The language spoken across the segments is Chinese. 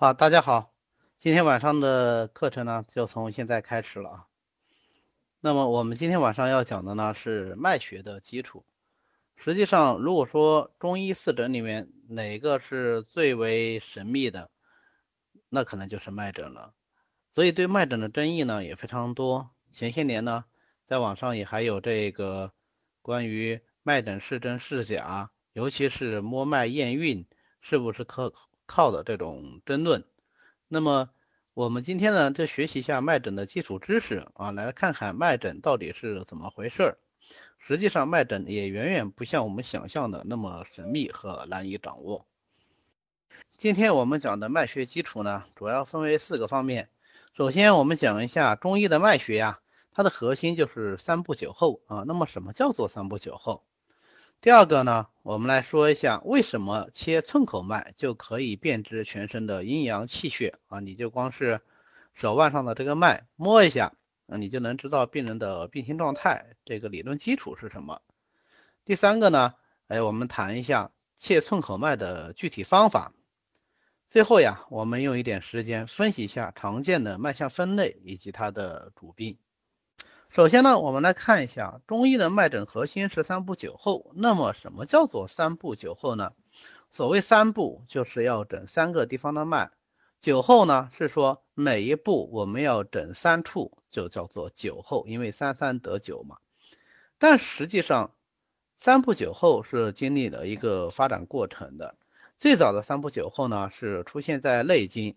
好，大家好，今天晚上的课程呢，就从现在开始了啊。那么我们今天晚上要讲的呢是脉学的基础。实际上，如果说中医四诊里面哪个是最为神秘的，那可能就是脉诊了。所以对脉诊的争议呢也非常多。前些年呢，在网上也还有这个关于脉诊是真是假，尤其是摸脉验孕是不是可。靠的这种争论，那么我们今天呢，就学习一下脉诊的基础知识啊，来看看脉诊到底是怎么回事儿。实际上，脉诊也远远不像我们想象的那么神秘和难以掌握。今天我们讲的脉学基础呢，主要分为四个方面。首先，我们讲一下中医的脉学呀，它的核心就是三步九候啊。那么，什么叫做三步九候？第二个呢，我们来说一下为什么切寸口脉就可以辨知全身的阴阳气血啊？你就光是手腕上的这个脉摸一下，啊，你就能知道病人的病情状态。这个理论基础是什么？第三个呢，哎，我们谈一下切寸口脉的具体方法。最后呀，我们用一点时间分析一下常见的脉象分类以及它的主病。首先呢，我们来看一下中医的脉诊核心是三步九候。那么什么叫做三步九候呢？所谓三步，就是要诊三个地方的脉；九候呢，是说每一步我们要诊三处，就叫做九候，因为三三得九嘛。但实际上，三步九候是经历了一个发展过程的。最早的三步九候呢，是出现在《内经》。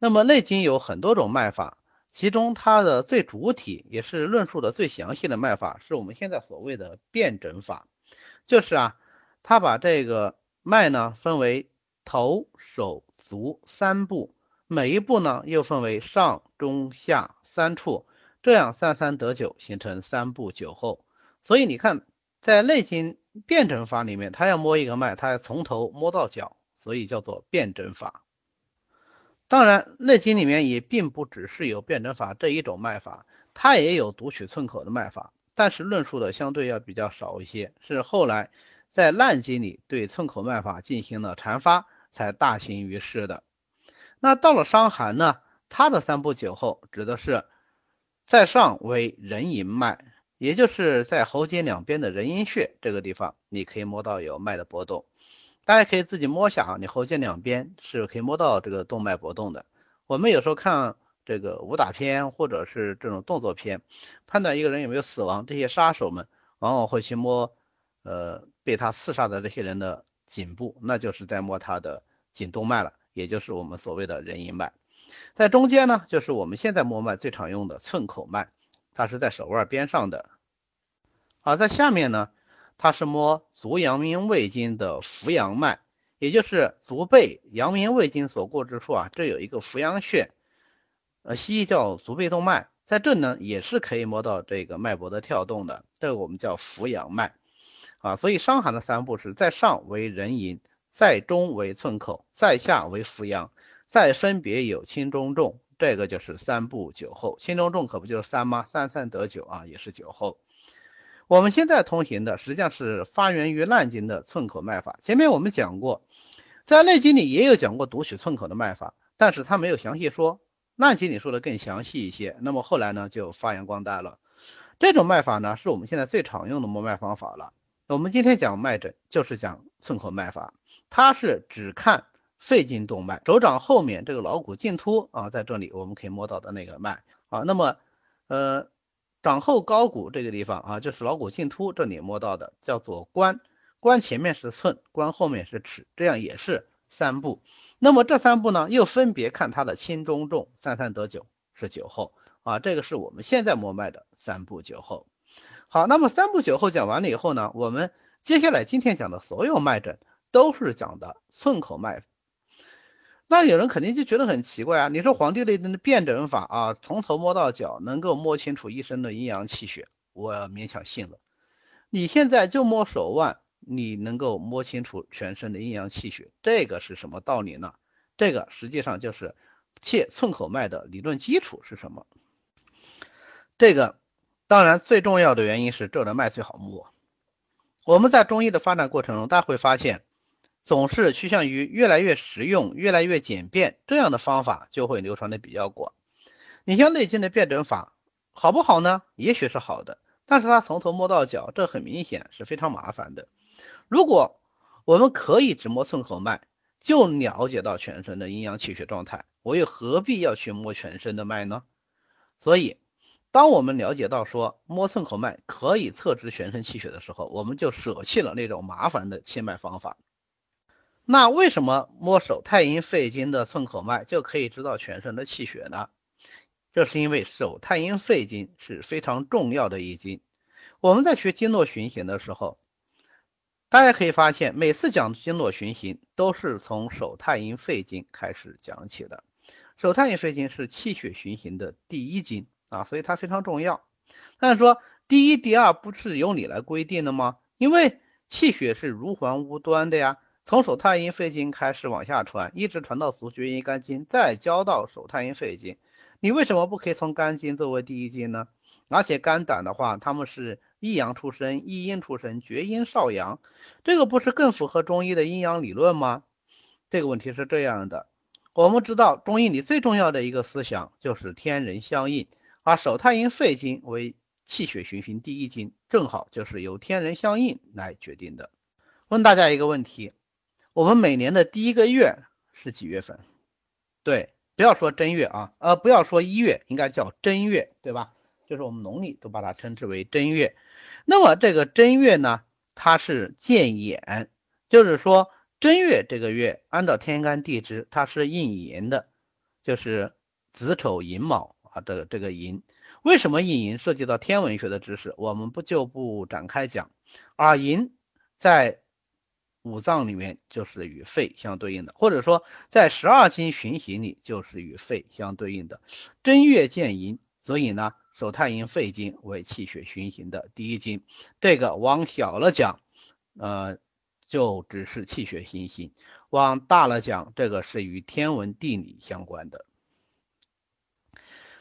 那么《内经》有很多种脉法。其中它的最主体也是论述的最详细的脉法，是我们现在所谓的辨诊法，就是啊，它把这个脉呢分为头、手、足三步，每一步呢又分为上、中、下三处，这样三三得九，形成三步九候。所以你看，在《内经》辨诊法里面，它要摸一个脉，它要从头摸到脚，所以叫做辨诊法。当然，《内经》里面也并不只是有辩证法这一种脉法，它也有读取寸口的脉法，但是论述的相对要比较少一些。是后来在《烂经》里对寸口脉法进行了阐发，才大行于世的。那到了《伤寒》呢，它的三部九候指的是在上为人迎脉，也就是在喉结两边的人迎穴这个地方，你可以摸到有脉的波动。大家可以自己摸下啊，你喉结两边是可以摸到这个动脉搏动的。我们有时候看这个武打片或者是这种动作片，判断一个人有没有死亡，这些杀手们往往会去摸，呃，被他刺杀的这些人的颈部，那就是在摸他的颈动脉了，也就是我们所谓的人迎脉。在中间呢，就是我们现在摸脉最常用的寸口脉，它是在手腕边上的。好，在下面呢。它是摸足阳明胃经的扶阳脉，也就是足背阳明胃经所过之处啊，这有一个扶阳穴，呃，西医叫足背动脉，在这呢也是可以摸到这个脉搏的跳动的，这个我们叫扶阳脉，啊，所以伤寒的三步是在上为人迎，在中为寸口，在下为扶阳，再分别有轻中重，这个就是三步九候，轻中重可不就是三吗？三三得九啊，也是九候。我们现在通行的实际上是发源于《烂经》的寸口脉法。前面我们讲过，在《内经》里也有讲过读取寸口的脉法，但是他没有详细说，《烂经》里说的更详细一些。那么后来呢，就发扬光大了。这种脉法呢，是我们现在最常用的摸脉方法了。我们今天讲脉诊，就是讲寸口脉法，它是只看肺经动脉，手掌后面这个桡骨茎突啊，在这里我们可以摸到的那个脉啊。那么，呃。掌后高骨这个地方啊，就是桡骨茎突这里摸到的，叫做关。关前面是寸，关后面是尺，这样也是三步。那么这三步呢，又分别看它的轻中重，三三得九是九后啊。这个是我们现在摸脉的三步九后。好，那么三步九后讲完了以后呢，我们接下来今天讲的所有脉诊都是讲的寸口脉。那有人肯定就觉得很奇怪啊！你说《黄帝内经》的辨诊法啊，从头摸到脚，能够摸清楚一身的阴阳气血，我勉强信了。你现在就摸手腕，你能够摸清楚全身的阴阳气血，这个是什么道理呢？这个实际上就是切寸口脉的理论基础是什么？这个当然最重要的原因是这的脉最好摸。我们在中医的发展过程中，大家会发现。总是趋向于越来越实用、越来越简便，这样的方法就会流传的比较广。你像内经的辩证法，好不好呢？也许是好的，但是它从头摸到脚，这很明显是非常麻烦的。如果我们可以只摸寸口脉，就了解到全身的阴阳气血状态，我又何必要去摸全身的脉呢？所以，当我们了解到说摸寸口脉可以测知全身气血的时候，我们就舍弃了那种麻烦的切脉方法。那为什么摸手太阴肺经的寸口脉就可以知道全身的气血呢？这是因为手太阴肺经是非常重要的一经。我们在学经络循行的时候，大家可以发现，每次讲经络循行都是从手太阴肺经开始讲起的。手太阴肺经是气血循行的第一经啊，所以它非常重要。但是说第一、第二不是由你来规定的吗？因为气血是如环无端的呀。从手太阴肺经开始往下传，一直传到足厥阴肝经，再交到手太阴肺经。你为什么不可以从肝经作为第一经呢？而且肝胆的话，他们是一阳出生，一阴出生，厥阴少阳，这个不是更符合中医的阴阳理论吗？这个问题是这样的，我们知道中医里最重要的一个思想就是天人相应，而手太阴肺经为气血循行第一经，正好就是由天人相应来决定的。问大家一个问题。我们每年的第一个月是几月份？对，不要说正月啊，呃，不要说一月，应该叫正月，对吧？就是我们农历都把它称之为正月。那么这个正月呢，它是见眼，就是说正月这个月按照天干地支，它是应寅的，就是子丑寅卯啊，这个这个寅。为什么应寅？涉及到天文学的知识，我们不就不展开讲。而寅在五脏里面就是与肺相对应的，或者说在十二经循行里就是与肺相对应的。正月见寅，所以呢，手太阴肺经为气血循行的第一经。这个往小了讲，呃，就只是气血循行；往大了讲，这个是与天文地理相关的。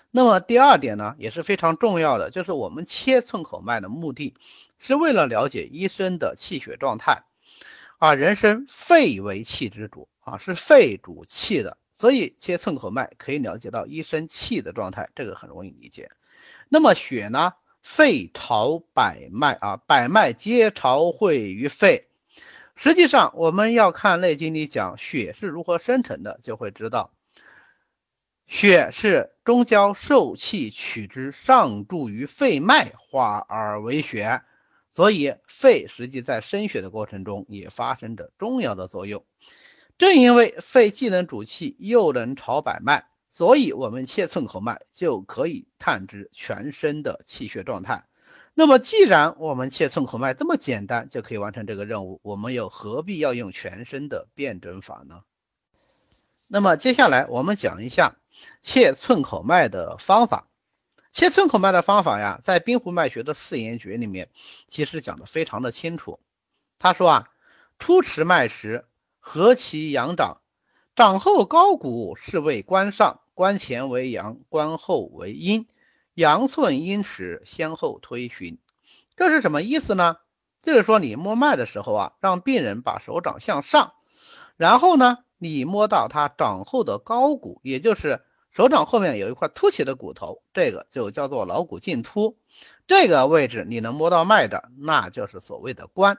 那么第二点呢，也是非常重要的，就是我们切寸口脉的目的是为了了解医生的气血状态。啊，人参肺为气之主啊，是肺主气的，所以切寸口脉可以了解到一身气的状态，这个很容易理解。那么血呢？肺朝百脉啊，百脉皆朝会于肺。实际上，我们要看《内经》里讲血是如何生成的，就会知道，血是中焦受气取之，上注于肺脉，化而为血。所以，肺实际在生血的过程中也发生着重要的作用。正因为肺既能主气，又能朝百脉，所以我们切寸口脉就可以探知全身的气血状态。那么，既然我们切寸口脉这么简单就可以完成这个任务，我们又何必要用全身的辩证法呢？那么，接下来我们讲一下切寸口脉的方法。切寸口脉的方法呀，在滨湖脉学的四言诀里面，其实讲的非常的清楚。他说啊，初持脉时，合其阳掌，掌后高骨是为关上，关前为阳，关后为阴，阳寸阴尺，先后推寻。这是什么意思呢？就是说你摸脉的时候啊，让病人把手掌向上，然后呢，你摸到他掌后的高骨，也就是。手掌后面有一块凸起的骨头，这个就叫做桡骨茎突。这个位置你能摸到脉的，那就是所谓的关。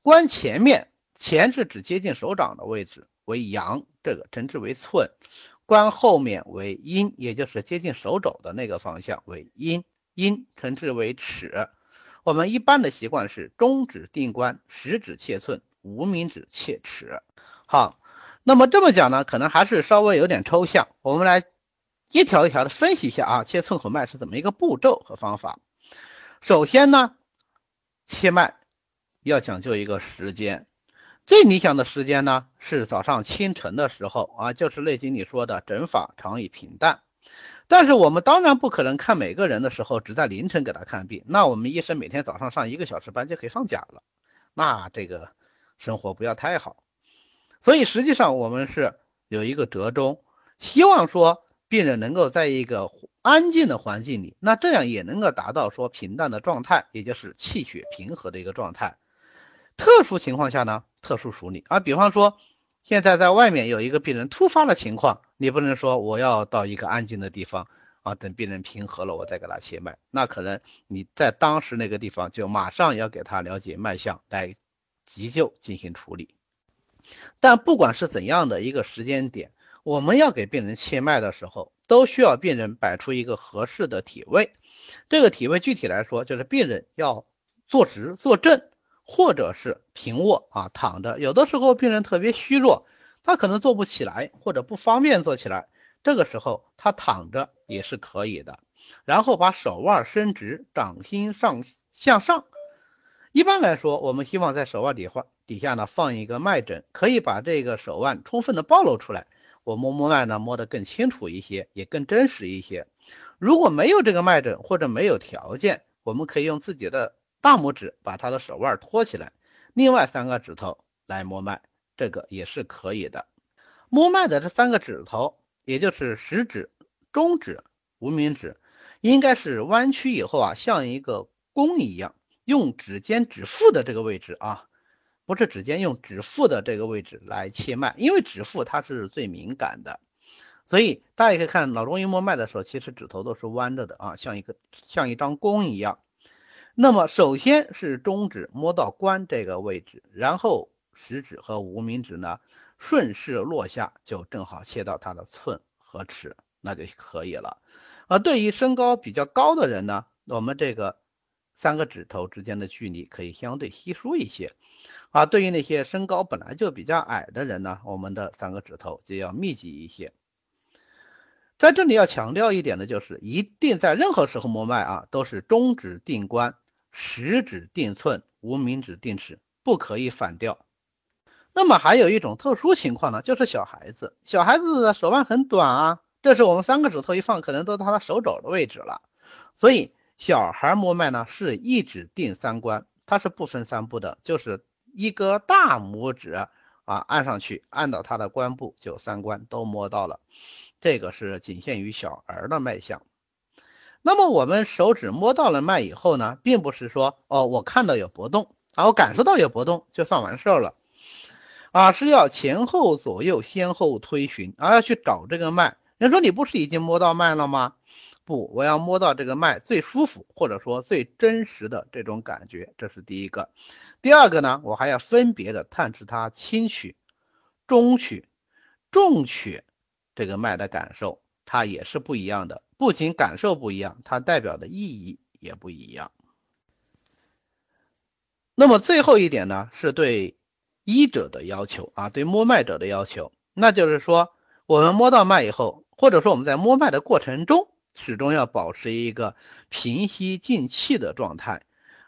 关前面，前是指接近手掌的位置为阳，这个称之为寸；关后面为阴，也就是接近手肘的那个方向为阴，阴称之为尺。我们一般的习惯是中指定关，食指切寸，无名指切尺。好，那么这么讲呢，可能还是稍微有点抽象，我们来。一条一条的分析一下啊，切寸口脉是怎么一个步骤和方法？首先呢，切脉要讲究一个时间，最理想的时间呢是早上清晨的时候啊，就是《内经》里说的“诊法常以平淡”。但是我们当然不可能看每个人的时候只在凌晨给他看病，那我们医生每天早上上一个小时班就可以放假了，那这个生活不要太好。所以实际上我们是有一个折中，希望说。病人能够在一个安静的环境里，那这样也能够达到说平淡的状态，也就是气血平和的一个状态。特殊情况下呢，特殊处理啊。比方说，现在在外面有一个病人突发的情况，你不能说我要到一个安静的地方啊，等病人平和了，我再给他切脉。那可能你在当时那个地方就马上要给他了解脉象，来急救进行处理。但不管是怎样的一个时间点，我们要给病人切脉的时候，都需要病人摆出一个合适的体位。这个体位具体来说，就是病人要坐直、坐正。或者是平卧啊，躺着。有的时候病人特别虚弱，他可能坐不起来，或者不方便坐起来。这个时候他躺着也是可以的。然后把手腕伸直，掌心上向上。一般来说，我们希望在手腕底下底下呢放一个脉枕，可以把这个手腕充分的暴露出来。我摸摸脉呢，摸得更清楚一些，也更真实一些。如果没有这个脉枕或者没有条件，我们可以用自己的。大拇指把他的手腕托起来，另外三个指头来摸脉，这个也是可以的。摸脉的这三个指头，也就是食指、中指、无名指，应该是弯曲以后啊，像一个弓一样，用指尖指腹的这个位置啊，不是指尖，用指腹的这个位置来切脉，因为指腹它是最敏感的，所以大家也可以看老中医摸脉的时候，其实指头都是弯着的啊，像一个像一张弓一样。那么首先是中指摸到关这个位置，然后食指和无名指呢顺势落下，就正好切到它的寸和尺，那就可以了。而对于身高比较高的人呢，我们这个三个指头之间的距离可以相对稀疏一些。啊，对于那些身高本来就比较矮的人呢，我们的三个指头就要密集一些。在这里要强调一点的就是，一定在任何时候摸脉啊，都是中指定关。食指定寸，无名指定尺，不可以反调。那么还有一种特殊情况呢，就是小孩子，小孩子的手腕很短啊，这是我们三个指头一放，可能都到他手肘的位置了。所以小孩摸脉呢，是一指定三关，它是不分三步的，就是一个大拇指啊按上去，按到他的关部就三关都摸到了。这个是仅限于小儿的脉象。那么我们手指摸到了脉以后呢，并不是说哦，我看到有搏动啊，我感受到有搏动就算完事儿了，啊，是要前后左右先后推寻，而要去找这个脉。人说你不是已经摸到脉了吗？不，我要摸到这个脉最舒服或者说最真实的这种感觉，这是第一个。第二个呢，我还要分别的探知它轻取、中取、重取这个脉的感受，它也是不一样的。不仅感受不一样，它代表的意义也不一样。那么最后一点呢，是对医者的要求啊，对摸脉者的要求，那就是说，我们摸到脉以后，或者说我们在摸脉的过程中，始终要保持一个平息静气的状态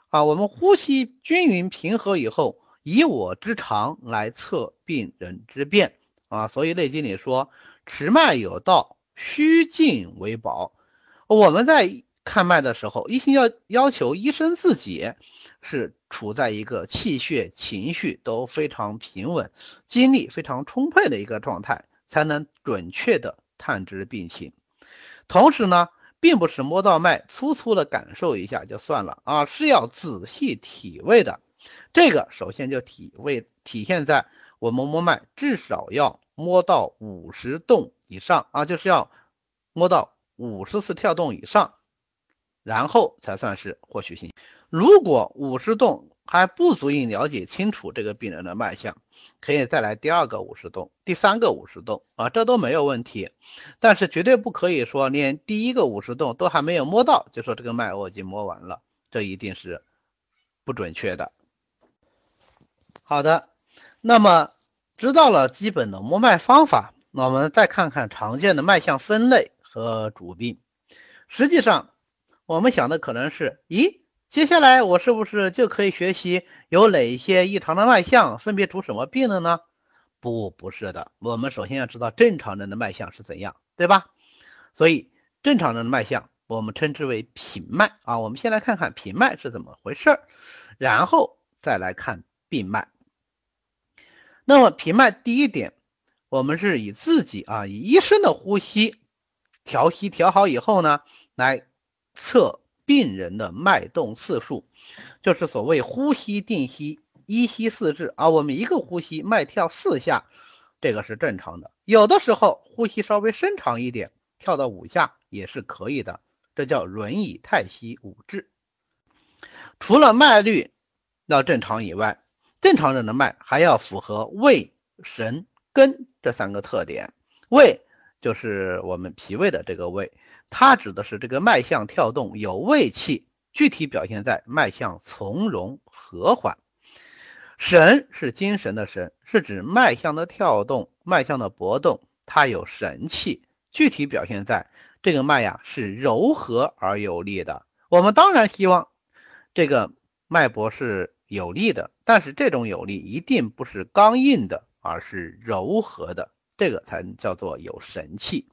啊。我们呼吸均匀平和以后，以我之长来测病人之变啊。所以《内经》里说，持脉有道。虚静为宝。我们在看脉的时候，一心要要求医生自己是处在一个气血、情绪都非常平稳、精力非常充沛的一个状态，才能准确的探知病情。同时呢，并不是摸到脉粗粗的感受一下就算了啊，是要仔细体味的。这个首先就体味体现在我们摸脉至少要摸到五十动。以上啊，就是要摸到五十次跳动以上，然后才算是获取信息。如果五十动还不足以了解清楚这个病人的脉象，可以再来第二个五十动，第三个五十动啊，这都没有问题。但是绝对不可以说连第一个五十动都还没有摸到，就说这个脉我已经摸完了，这一定是不准确的。好的，那么知道了基本的摸脉方法。那我们再看看常见的脉象分类和主病。实际上，我们想的可能是：咦，接下来我是不是就可以学习有哪些异常的脉象，分别主什么病了呢？不，不是的。我们首先要知道正常人的脉象是怎样，对吧？所以，正常人的脉象我们称之为平脉啊。我们先来看看平脉是怎么回事儿，然后再来看病脉。那么，平脉第一点。我们是以自己啊，以医生的呼吸调息调好以后呢，来测病人的脉动次数，就是所谓呼吸定息，一吸四至啊，我们一个呼吸脉跳四下，这个是正常的。有的时候呼吸稍微伸长一点，跳到五下也是可以的，这叫轮椅太息五至。除了脉律要正常以外，正常人的脉还要符合胃、神、根这三个特点。胃就是我们脾胃的这个胃，它指的是这个脉象跳动有胃气，具体表现在脉象从容和缓。神是精神的神，是指脉象的跳动、脉象的搏动，它有神气，具体表现在这个脉呀是柔和而有力的。我们当然希望这个脉搏是有力的，但是这种有力一定不是刚硬的，而是柔和的。这个才叫做有神气。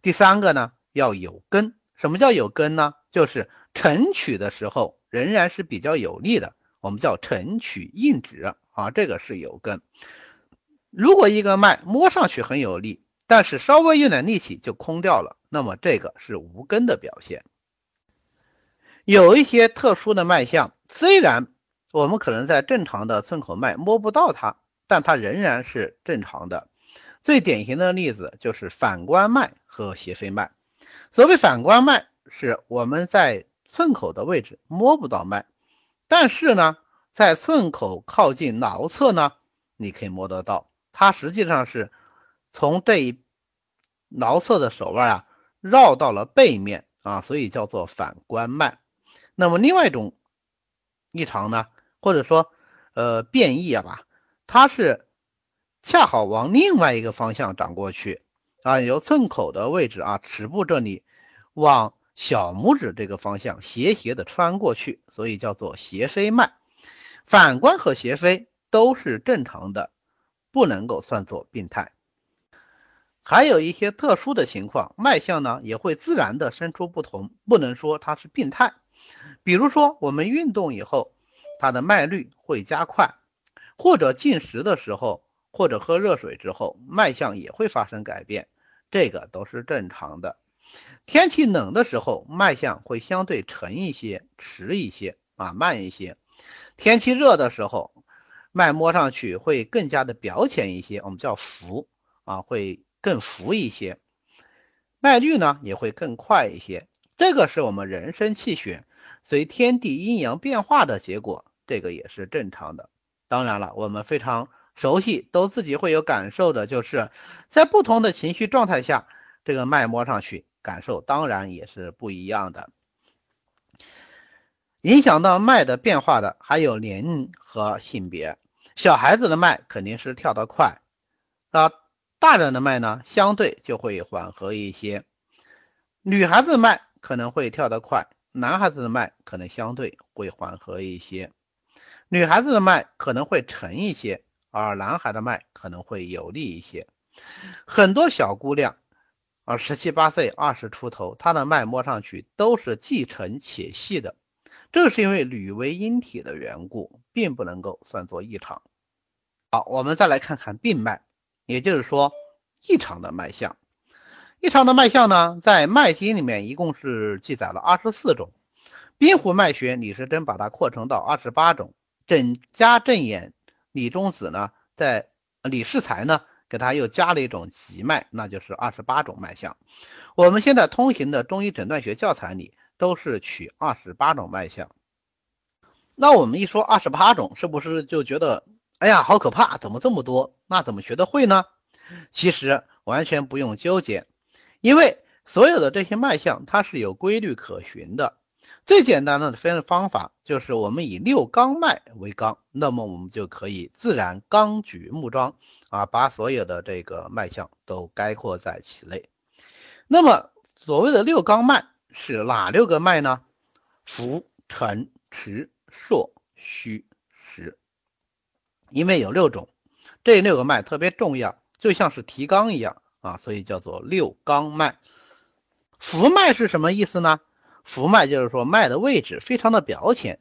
第三个呢，要有根。什么叫有根呢？就是承取的时候仍然是比较有力的，我们叫承取硬指啊，这个是有根。如果一个脉摸上去很有力，但是稍微用点力气就空掉了，那么这个是无根的表现。有一些特殊的脉象，虽然我们可能在正常的寸口脉摸不到它，但它仍然是正常的。最典型的例子就是反关脉和斜飞脉。所谓反关脉，是我们在寸口的位置摸不到脉，但是呢，在寸口靠近桡侧呢，你可以摸得到。它实际上是从这一桡侧的手腕啊绕到了背面啊，所以叫做反关脉。那么另外一种异常呢，或者说呃变异啊吧，它是。恰好往另外一个方向长过去，啊，由寸口的位置啊，尺部这里往小拇指这个方向斜斜的穿过去，所以叫做斜飞脉。反关和斜飞都是正常的，不能够算作病态。还有一些特殊的情况，脉象呢也会自然的生出不同，不能说它是病态。比如说我们运动以后，它的脉率会加快，或者进食的时候。或者喝热水之后，脉象也会发生改变，这个都是正常的。天气冷的时候，脉象会相对沉一些、迟一些啊，慢一些。天气热的时候，脉摸上去会更加的表浅一些，我们叫浮啊，会更浮一些。脉率呢也会更快一些，这个是我们人身气血随天地阴阳变化的结果，这个也是正常的。当然了，我们非常。熟悉都自己会有感受的，就是在不同的情绪状态下，这个脉摸上去感受当然也是不一样的。影响到脉的变化的还有年龄和性别，小孩子的脉肯定是跳得快，啊，大人的脉呢相对就会缓和一些。女孩子的脉可能会跳得快，男孩子的脉可能相对会缓和一些。女孩子的脉可能会沉一些。而男孩的脉可能会有力一些，很多小姑娘，啊，十七八岁、二十出头，她的脉摸上去都是既沉且细的，这是因为女为阴体的缘故，并不能够算作异常。好，我们再来看看病脉，也就是说异常的脉象。异常的脉象呢，在《脉经》里面一共是记载了二十四种，冰湖脉学李时珍把它扩成到二十八种，整家正眼。李中子呢，在李世才呢，给他又加了一种急脉，那就是二十八种脉象。我们现在通行的中医诊断学教材里都是取二十八种脉象。那我们一说二十八种，是不是就觉得，哎呀，好可怕，怎么这么多？那怎么学得会呢？其实完全不用纠结，因为所有的这些脉象它是有规律可循的。最简单的分方法就是我们以六纲脉为纲，那么我们就可以自然纲举目张啊，把所有的这个脉象都概括在其内。那么所谓的六纲脉是哪六个脉呢？浮、沉、迟、硕、虚、实。因为有六种，这六个脉特别重要，就像是提纲一样啊，所以叫做六纲脉。浮脉是什么意思呢？浮脉就是说脉的位置非常的表浅，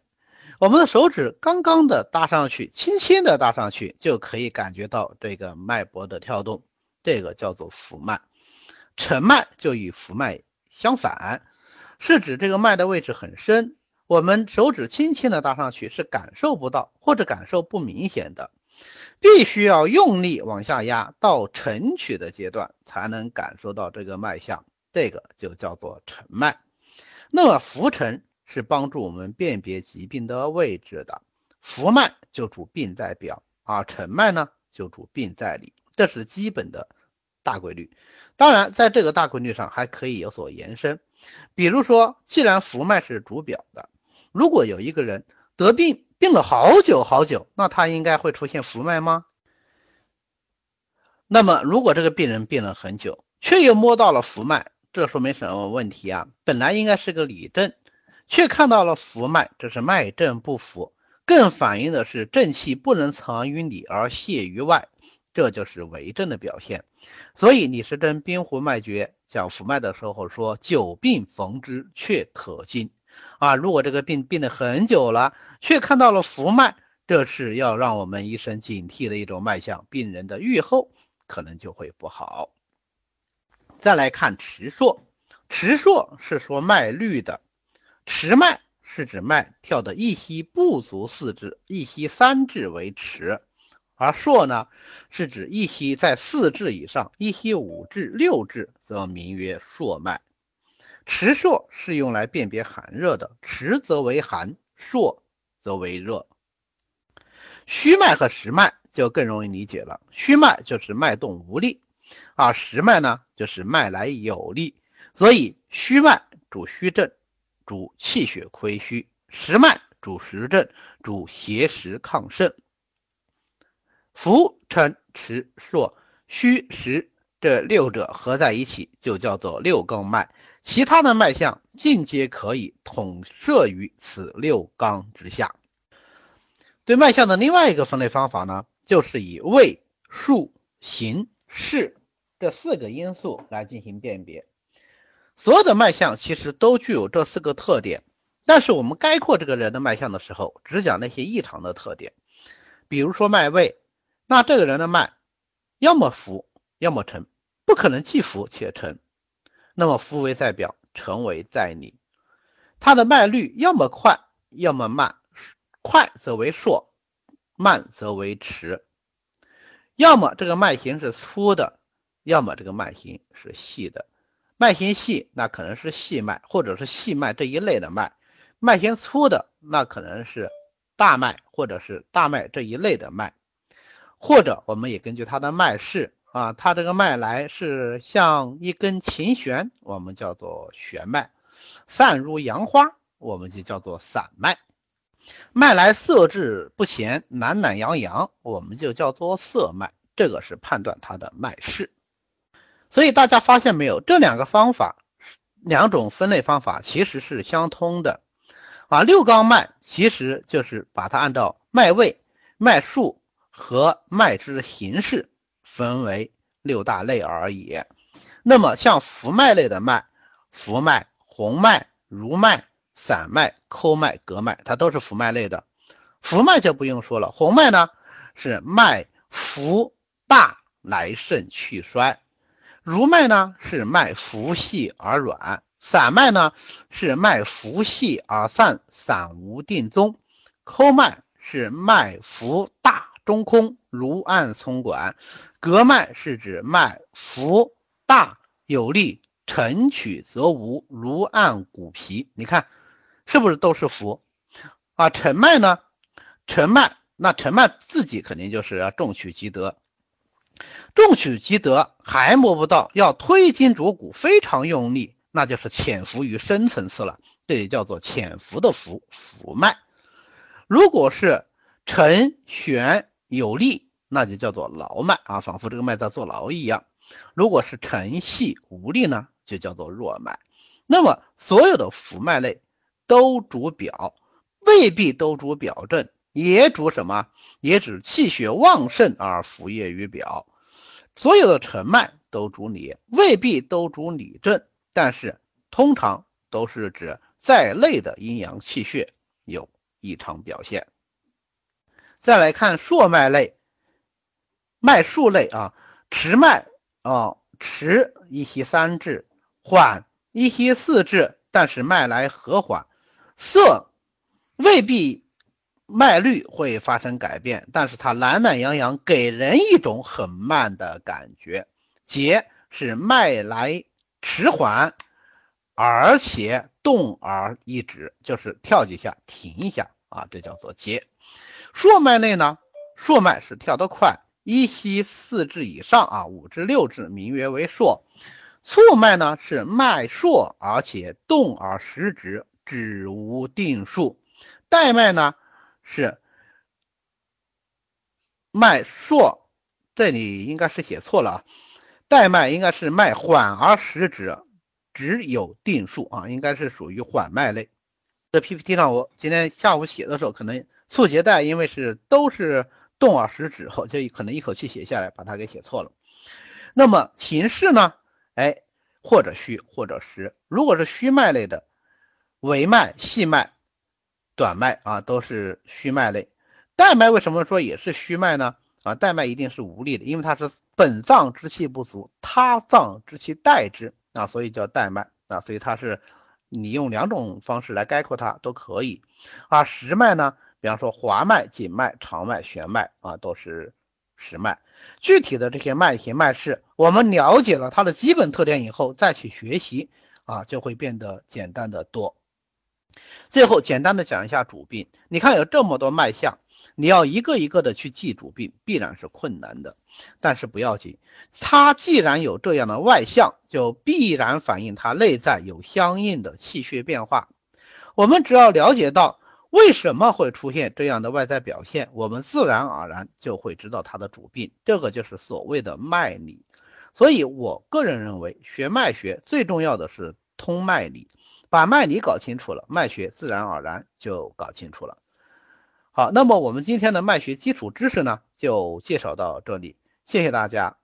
我们的手指刚刚的搭上去，轻轻的搭上去，就可以感觉到这个脉搏的跳动，这个叫做浮脉。沉脉就与浮脉相反，是指这个脉的位置很深，我们手指轻轻的搭上去是感受不到或者感受不明显的，必须要用力往下压到沉取的阶段才能感受到这个脉象，这个就叫做沉脉。那么浮沉是帮助我们辨别疾病的位置的，浮脉就主病在表，而沉脉呢就主病在里，这是基本的大规律。当然，在这个大规律上还可以有所延伸，比如说，既然浮脉是主表的。如果有一个人得病病了好久好久，那他应该会出现浮脉吗？那么如果这个病人病了很久，却又摸到了浮脉，这说明什么问题啊？本来应该是个里症，却看到了浮脉，这是脉证不符，更反映的是正气不能藏于里而泄于外，这就是为症的表现。所以李时珍《冰湖脉诀》讲浮脉的时候说：“久病逢之，却可惊。”啊，如果这个病病得很久了，却看到了浮脉，这是要让我们医生警惕的一种脉象，病人的愈后可能就会不好。再来看迟硕，迟硕是说脉律的，迟脉是指脉跳的一息不足四至，一息三至为迟，而硕呢是指一息在四至以上，一息五至六至则名曰硕脉。迟硕是用来辨别寒热的，迟则为寒，硕则为热。虚脉和实脉就更容易理解了，虚脉就是脉动无力，而实脉呢就是脉来有力。所以虚脉主虚症，主气血亏虚；实脉主实症，主邪实亢盛。浮、沉、迟、硕、虚、实这六者合在一起，就叫做六纲脉。其他的脉象尽皆可以统摄于此六纲之下。对脉象的另外一个分类方法呢，就是以位、数、形、势这四个因素来进行辨别。所有的脉象其实都具有这四个特点，但是我们概括这个人的脉象的时候，只讲那些异常的特点。比如说脉位，那这个人的脉要么浮，要么沉，不可能既浮且沉。那么浮为在表，沉为在里，它的脉律要么快，要么慢，快则为硕，慢则为迟。要么这个脉形是粗的，要么这个脉形是细的。脉形细，那可能是细脉或者是细脉这一类的脉；脉形粗的，那可能是大脉或者是大脉这一类的脉。或者我们也根据它的脉势。啊，它这个脉来是像一根琴弦，我们叫做弦脉；散如杨花，我们就叫做散脉。脉来色质不前，懒懒洋洋，我们就叫做涩脉。这个是判断它的脉势。所以大家发现没有，这两个方法，两种分类方法其实是相通的。啊，六纲脉其实就是把它按照脉位、脉数和脉之形式。分为六大类而已。那么像浮脉类的脉，浮脉、红脉、濡脉、散脉、抠脉、隔脉，它都是浮脉类的。浮脉就不用说了，红脉呢是脉浮大来肾去衰，如脉呢是脉浮细而软，散脉呢是脉浮细而散，散无定宗，抠脉是脉浮大中空，如按葱管。隔脉是指脉浮大有力，沉取则无，如按骨皮。你看，是不是都是浮啊？沉脉呢？沉脉，那沉脉自己肯定就是要重取即得，重取即得还摸不到，要推筋逐骨，非常用力，那就是潜伏于深层次了。这也叫做潜伏的伏伏脉。如果是沉悬有力。那就叫做劳脉啊，仿佛这个脉在坐牢一样。如果是沉细无力呢，就叫做弱脉。那么所有的浮脉类都主表，未必都主表证，也主什么？也指气血旺盛而浮液于表。所有的沉脉都主里，未必都主里症，但是通常都是指在内的阴阳气血有异常表现。再来看硕脉类。脉数类啊，迟脉啊，迟一息三至，缓一息四至，但是脉来和缓；涩未必脉率会发生改变，但是它懒懒洋洋，给人一种很慢的感觉。节是脉来迟缓，而且动而一止，就是跳几下停一下啊，这叫做节。硕脉类呢，硕脉是跳得快，一息四至以上啊，五至六至，名曰为硕。促脉呢是脉硕而且动而时止，止无定数。带脉呢是脉硕，这里应该是写错了啊，带脉应该是脉缓而时止，只有定数啊，应该是属于缓脉类。这 PPT 上我今天下午写的时候，可能促结带因为是都是动而时止后，就可能一口气写下来，把它给写错了。那么形式呢？哎，或者虚或者实。如果是虚脉类的，微脉、细脉、短脉啊，都是虚脉类。带脉为什么说也是虚脉呢？啊，带脉一定是无力的，因为它是本脏之气不足，他脏之气带之啊，所以叫带脉啊。所以它是你用两种方式来概括它都可以。啊，实脉呢，比方说滑脉、紧脉、长脉、弦脉啊，都是。实脉，具体的这些脉型脉势，我们了解了它的基本特点以后，再去学习啊，就会变得简单的多。最后简单的讲一下主病，你看有这么多脉象，你要一个一个的去记主病，必然是困难的。但是不要紧，它既然有这样的外象，就必然反映它内在有相应的气血变化。我们只要了解到。为什么会出现这样的外在表现？我们自然而然就会知道它的主病，这个就是所谓的脉理。所以我个人认为，学脉学最重要的是通脉理，把脉理搞清楚了，脉学自然而然就搞清楚了。好，那么我们今天的脉学基础知识呢，就介绍到这里，谢谢大家。